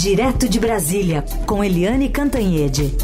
Direto de Brasília, com Eliane Cantanhede.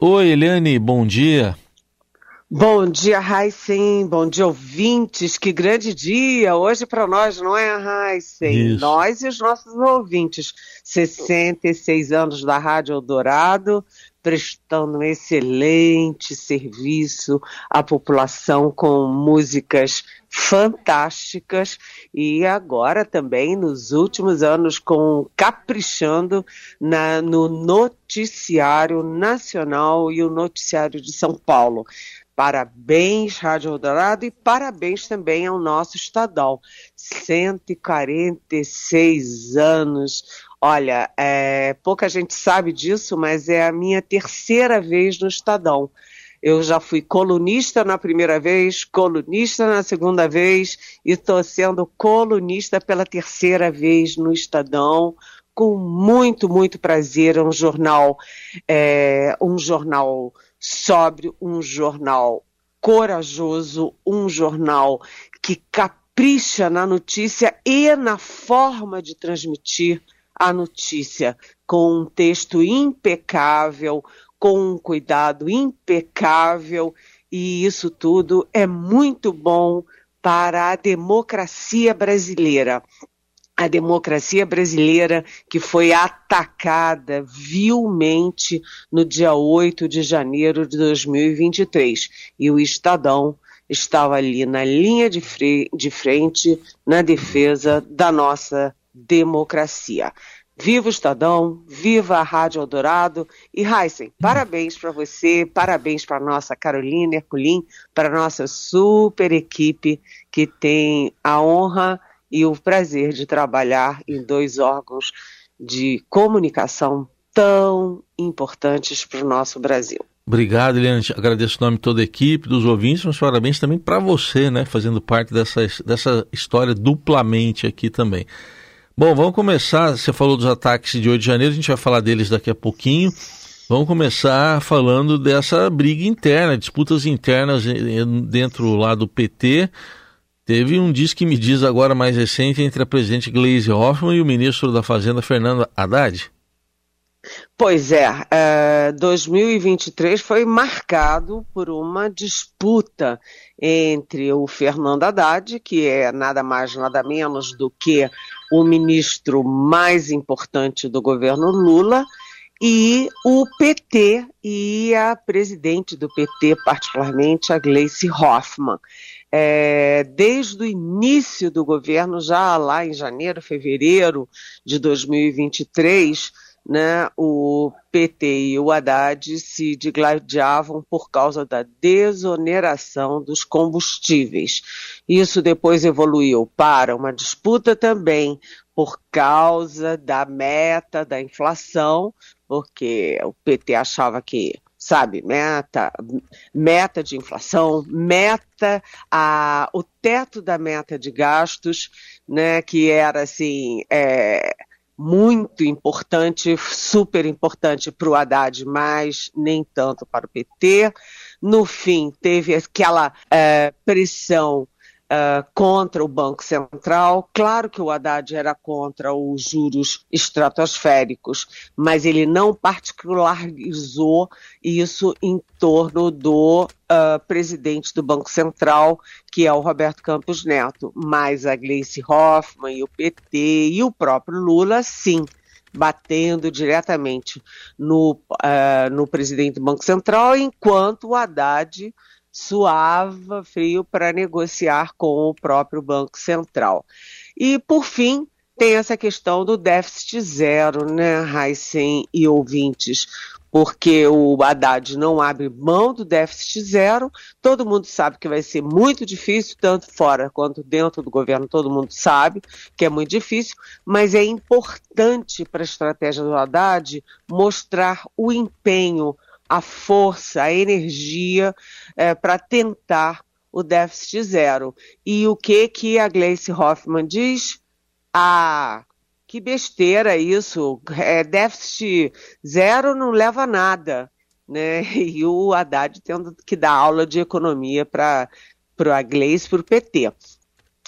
Oi, Eliane, bom dia. Bom dia, Raíssen. Bom dia, ouvintes. Que grande dia hoje para nós, não é, Raíssen? Nós e os nossos ouvintes. 66 anos da Rádio Eldorado, prestando um excelente serviço à população com músicas fantásticas e agora também nos últimos anos com caprichando na, no noticiário nacional e o noticiário de São Paulo. Parabéns, Rádio Eldorado, e parabéns também ao nosso Estadão. 146 anos. Olha, é, pouca gente sabe disso, mas é a minha terceira vez no Estadão. Eu já fui colunista na primeira vez, colunista na segunda vez e estou sendo colunista pela terceira vez no Estadão, com muito, muito prazer. Um jornal, é, um jornal sóbrio, um jornal corajoso, um jornal que capricha na notícia e na forma de transmitir a notícia, com um texto impecável, com um cuidado impecável, e isso tudo é muito bom para a democracia brasileira a democracia brasileira que foi atacada vilmente no dia 8 de janeiro de 2023. E o Estadão estava ali na linha de, de frente na defesa da nossa democracia. Viva o Estadão, viva a Rádio Eldorado e Heisen, parabéns para você, parabéns para nossa Carolina Herculin, para nossa super equipe que tem a honra e o prazer de trabalhar em dois órgãos de comunicação tão importantes para o nosso Brasil. Obrigado, Eliane. Agradeço o nome de toda a equipe, dos ouvintes, mas parabéns também para você, né? Fazendo parte dessa, dessa história duplamente aqui também. Bom, vamos começar. Você falou dos ataques de 8 de janeiro, a gente vai falar deles daqui a pouquinho. Vamos começar falando dessa briga interna, disputas internas dentro lá do PT. Teve um diz que me diz agora mais recente entre a presidente Gleisi Hoffmann e o ministro da Fazenda Fernando Haddad. Pois é, é, 2023 foi marcado por uma disputa entre o Fernando Haddad, que é nada mais nada menos do que o ministro mais importante do governo Lula, e o PT e a presidente do PT, particularmente a Gleice Hoffmann. É, desde o início do governo, já lá em janeiro, fevereiro de 2023, né, o PT e o Haddad se digladiavam por causa da desoneração dos combustíveis. Isso depois evoluiu para uma disputa também por causa da meta da inflação, porque o PT achava que sabe, meta, meta de inflação, meta, a, o teto da meta de gastos, né, que era assim, é, muito importante, super importante para o Haddad, mas nem tanto para o PT. No fim, teve aquela é, pressão uh, contra o Banco Central. Claro que o Haddad era contra os juros estratosféricos, mas ele não particularizou isso em torno do uh, presidente do Banco Central, que é o Roberto Campos Neto. Mas a Gleice Hoffmann e o PT e o próprio Lula, sim batendo diretamente no, uh, no presidente do Banco Central, enquanto o Haddad suava frio para negociar com o próprio Banco Central. E, por fim, tem essa questão do déficit zero, né, Heisen e ouvintes, porque o Haddad não abre mão do déficit zero, todo mundo sabe que vai ser muito difícil, tanto fora quanto dentro do governo, todo mundo sabe que é muito difícil, mas é importante para a estratégia do Haddad mostrar o empenho, a força, a energia é, para tentar o déficit zero. E o que que a Gleice Hoffmann diz? Ah, que besteira isso, é, déficit zero não leva a nada. Né? E o Haddad tendo que dar aula de economia para a Gleice, para o PT.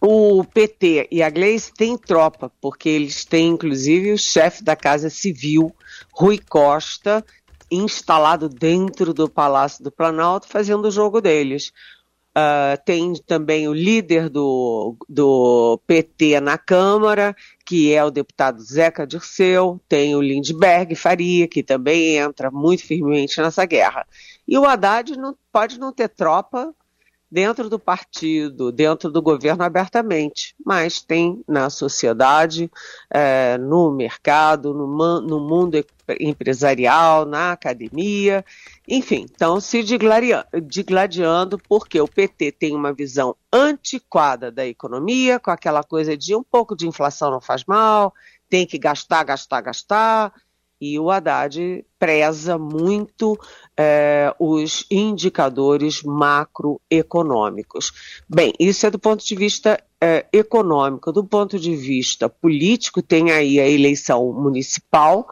O PT e a Gleice têm tropa, porque eles têm, inclusive, o chefe da Casa Civil, Rui Costa, instalado dentro do Palácio do Planalto, fazendo o jogo deles. Uh, tem também o líder do, do PT na Câmara, que é o deputado Zeca Dirceu, tem o Lindbergh Faria, que também entra muito firmemente nessa guerra. E o Haddad não, pode não ter tropa dentro do partido, dentro do governo abertamente, mas tem na sociedade, é, no mercado, no, no, mundo empresarial, na academia, enfim, estão se digladiando porque o PT tem uma visão antiquada da economia, com aquela coisa de um pouco de inflação não faz mal, tem que gastar, gastar, gastar, e o Haddad preza muito é, os indicadores macroeconômicos. Bem, isso é do ponto de vista é, econômico. Do ponto de vista político, tem aí a eleição municipal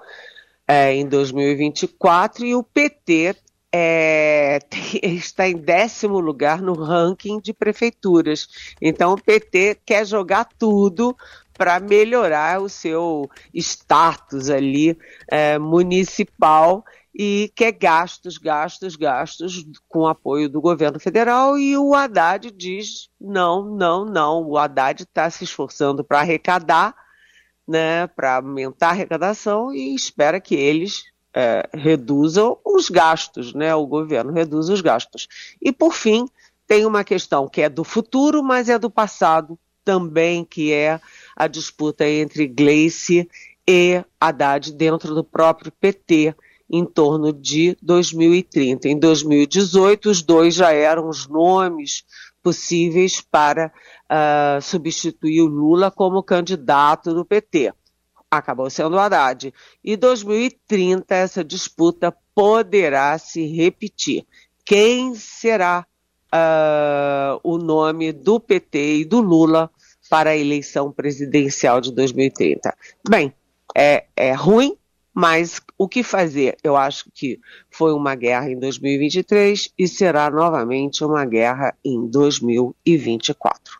é, em 2024 e o PT é, está em décimo lugar no ranking de prefeituras. Então o PT quer jogar tudo para melhorar o seu status ali é, municipal e quer gastos, gastos, gastos com apoio do governo federal e o Haddad diz não, não, não. O Haddad está se esforçando para arrecadar, né, para aumentar a arrecadação e espera que eles é, reduzam os gastos, né, o governo reduza os gastos. E por fim tem uma questão que é do futuro, mas é do passado também, que é a disputa entre Gleice e Haddad dentro do próprio PT em torno de 2030. Em 2018, os dois já eram os nomes possíveis para uh, substituir o Lula como candidato do PT. Acabou sendo o Haddad. E 2030, essa disputa poderá se repetir. Quem será uh, o nome do PT e do Lula para a eleição presidencial de 2030. Bem, é, é ruim, mas o que fazer? Eu acho que foi uma guerra em 2023 e será novamente uma guerra em 2024.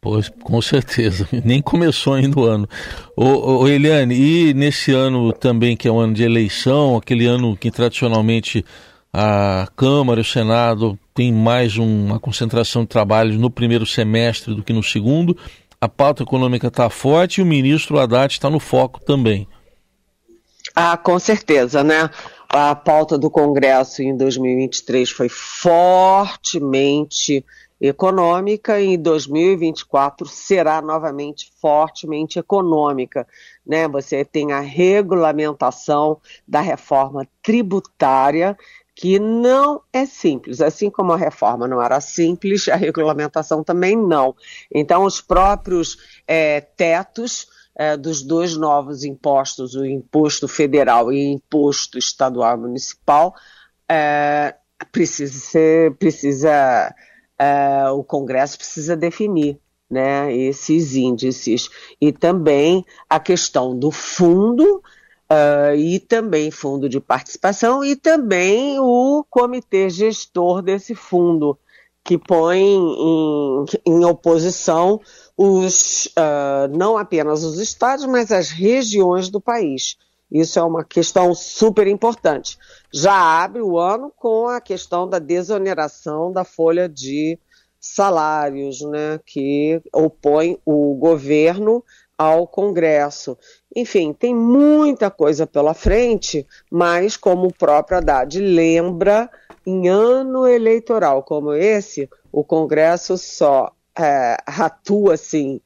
Pois, com certeza. Nem começou ainda o ano. Ô, ô, Eliane, e nesse ano também, que é um ano de eleição, aquele ano que tradicionalmente a Câmara e o Senado tem mais uma concentração de trabalho no primeiro semestre do que no segundo. A pauta econômica está forte e o ministro Haddad está no foco também. Ah, com certeza, né? A pauta do Congresso em 2023 foi fortemente econômica e em 2024 será novamente fortemente econômica. Né? Você tem a regulamentação da reforma tributária que não é simples. Assim como a reforma não era simples, a regulamentação também não. Então, os próprios é, tetos é, dos dois novos impostos, o imposto federal e o imposto estadual municipal, é, precisa ser, precisa, é, o Congresso precisa definir. Né, esses índices e também a questão do fundo Uh, e também fundo de participação e também o comitê gestor desse fundo, que põe em, em oposição os, uh, não apenas os estados, mas as regiões do país. Isso é uma questão super importante. Já abre o ano com a questão da desoneração da folha de salários, né, que opõe o governo ao Congresso. Enfim, tem muita coisa pela frente, mas como o próprio Haddad lembra, em ano eleitoral como esse, o Congresso só é, atua assim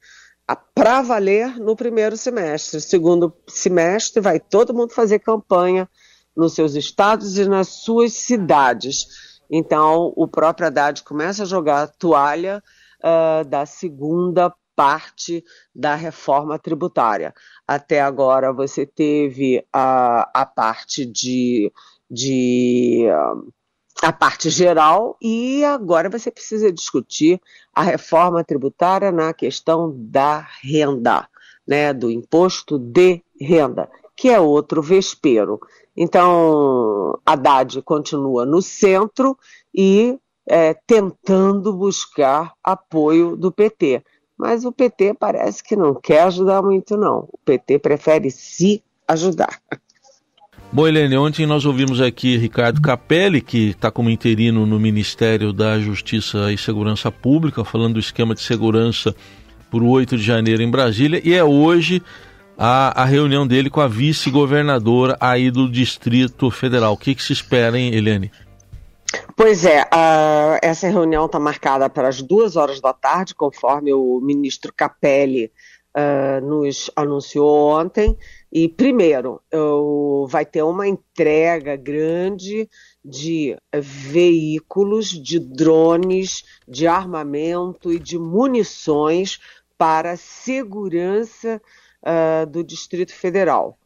para valer no primeiro semestre. Segundo semestre, vai todo mundo fazer campanha nos seus estados e nas suas cidades. Então, o próprio Haddad começa a jogar a toalha uh, da segunda parte da reforma tributária. Até agora você teve a, a parte de, de a parte geral e agora você precisa discutir a reforma tributária na questão da renda, né, do imposto de renda, que é outro vespeiro. Então, Haddad continua no centro e é, tentando buscar apoio do PT. Mas o PT parece que não quer ajudar muito, não. O PT prefere se ajudar. Bom, Helene, ontem nós ouvimos aqui Ricardo Capelli, que está como interino no Ministério da Justiça e Segurança Pública, falando do esquema de segurança por 8 de janeiro em Brasília, e é hoje a, a reunião dele com a vice-governadora aí do Distrito Federal. O que, que se espera, hein, Helene? Pois é, essa reunião está marcada para as duas horas da tarde, conforme o ministro Capelli uh, nos anunciou ontem. E, primeiro, uh, vai ter uma entrega grande de veículos, de drones, de armamento e de munições para a segurança uh, do Distrito Federal.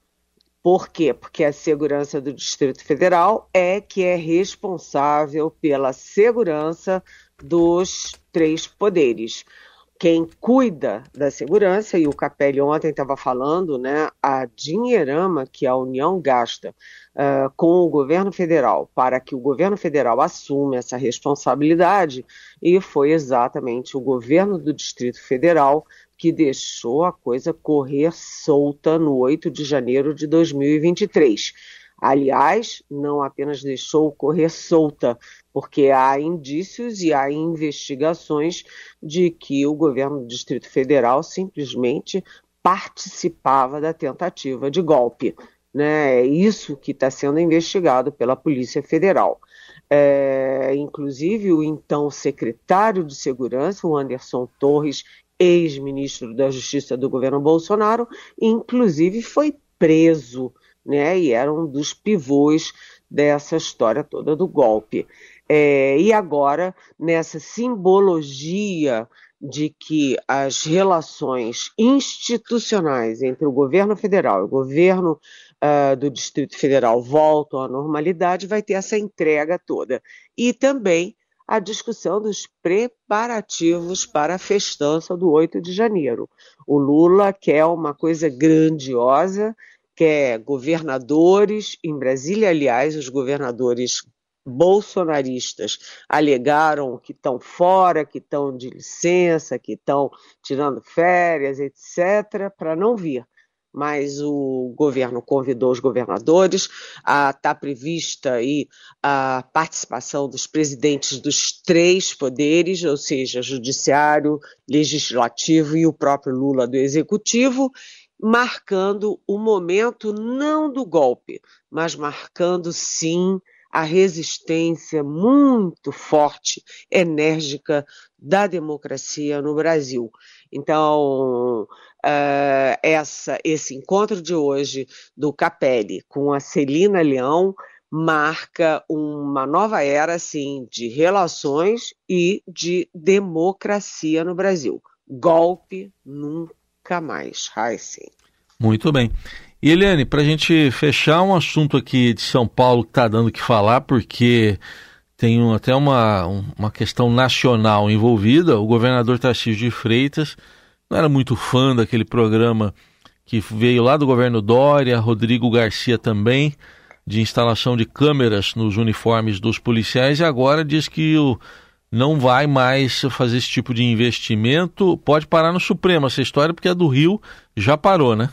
Por quê? Porque a segurança do Distrito Federal é que é responsável pela segurança dos três poderes. Quem cuida da segurança, e o Capelli ontem estava falando, né, a dinheirama que a União gasta uh, com o governo federal para que o governo federal assuma essa responsabilidade, e foi exatamente o governo do Distrito Federal que deixou a coisa correr solta no 8 de janeiro de 2023. Aliás, não apenas deixou correr solta, porque há indícios e há investigações de que o governo do Distrito Federal simplesmente participava da tentativa de golpe. Né? É isso que está sendo investigado pela Polícia Federal. É, inclusive, o então secretário de Segurança, o Anderson Torres, ex-ministro da Justiça do governo Bolsonaro, inclusive foi preso, né? E era um dos pivôs dessa história toda do golpe. É, e agora, nessa simbologia de que as relações institucionais entre o governo federal e o governo uh, do Distrito Federal voltam à normalidade, vai ter essa entrega toda. E também a discussão dos preparativos para a festança do 8 de janeiro. O Lula quer uma coisa grandiosa, quer governadores, em Brasília, aliás, os governadores bolsonaristas alegaram que estão fora, que estão de licença, que estão tirando férias, etc., para não vir mas o governo convidou os governadores, está prevista aí a participação dos presidentes dos três poderes, ou seja, judiciário, legislativo e o próprio Lula do executivo, marcando o momento não do golpe, mas marcando sim a resistência muito forte, enérgica da democracia no Brasil. Então, uh, essa, esse encontro de hoje do Capelli com a Celina Leão marca uma nova era assim, de relações e de democracia no Brasil. Golpe nunca mais. Muito bem. E Eliane, para a gente fechar um assunto aqui de São Paulo que está dando que falar, porque tem até uma, uma questão nacional envolvida, o governador Tarcísio de Freitas não era muito fã daquele programa que veio lá do governo Dória, Rodrigo Garcia também, de instalação de câmeras nos uniformes dos policiais, e agora diz que o, não vai mais fazer esse tipo de investimento. Pode parar no Supremo essa história, porque a do Rio já parou, né?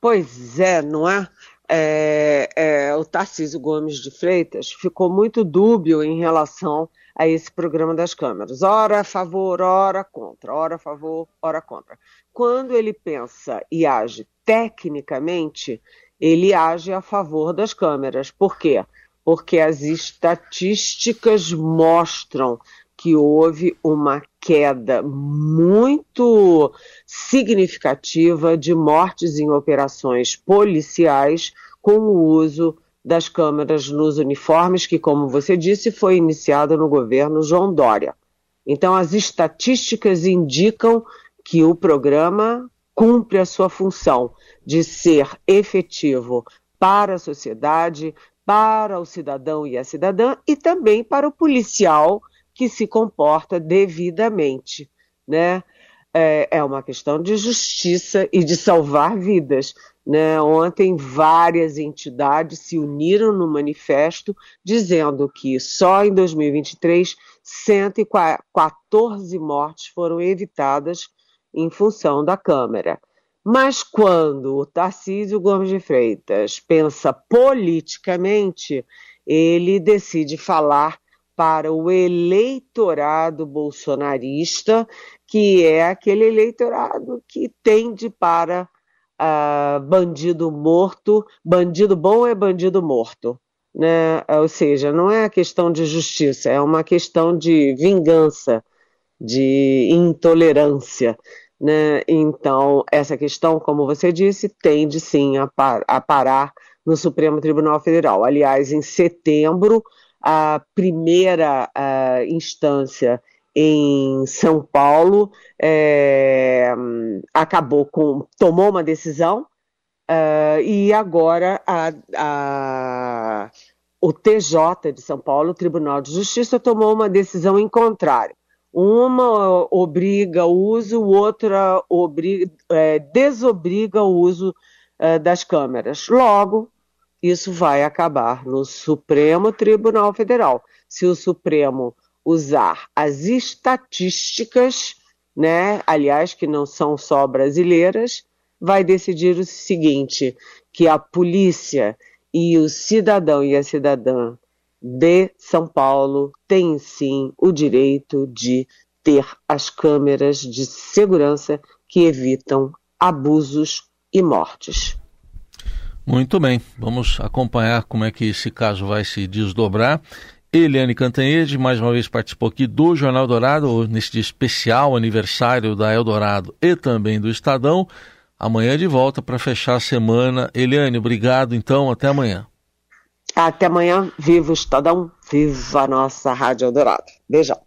Pois é, não é? É, é o Tarcísio Gomes de Freitas ficou muito dúbio em relação a esse programa das câmeras. Ora a favor, ora contra, ora a favor, ora contra. Quando ele pensa e age tecnicamente, ele age a favor das câmeras. Por quê? Porque as estatísticas mostram que houve uma queda muito significativa de mortes em operações policiais com o uso das câmeras nos uniformes, que, como você disse, foi iniciado no governo João Dória. Então, as estatísticas indicam que o programa cumpre a sua função de ser efetivo para a sociedade, para o cidadão e a cidadã e também para o policial que se comporta devidamente, né? É, é uma questão de justiça e de salvar vidas Né? Ontem, várias entidades se uniram no manifesto dizendo que só em 2023 114 mortes foram evitadas em função da Câmara. Mas quando o Tarcísio Gomes de Freitas pensa politicamente, ele decide falar para o eleitorado bolsonarista, que é aquele eleitorado que tende para uh, bandido morto, bandido bom é bandido morto. Né? Ou seja, não é questão de justiça, é uma questão de vingança, de intolerância. Né? Então, essa questão, como você disse, tende sim a, par a parar no Supremo Tribunal Federal. Aliás, em setembro, a primeira a instância em São Paulo é, acabou com tomou uma decisão uh, e agora a, a, o TJ de São Paulo, o Tribunal de Justiça, tomou uma decisão em contrário. Uma obriga o uso, outra obriga, é, desobriga o uso é, das câmeras. Logo, isso vai acabar no Supremo Tribunal Federal. Se o Supremo usar as estatísticas, né, aliás, que não são só brasileiras, vai decidir o seguinte: que a polícia e o cidadão e a cidadã de São Paulo têm sim o direito de ter as câmeras de segurança que evitam abusos e mortes. Muito bem, vamos acompanhar como é que esse caso vai se desdobrar. Eliane Cantanhede, mais uma vez participou aqui do Jornal Dourado, neste especial aniversário da Eldorado e também do Estadão. Amanhã de volta para fechar a semana. Eliane, obrigado então, até amanhã. Até amanhã, viva o Estadão, viva a nossa Rádio Eldorado. Beijão.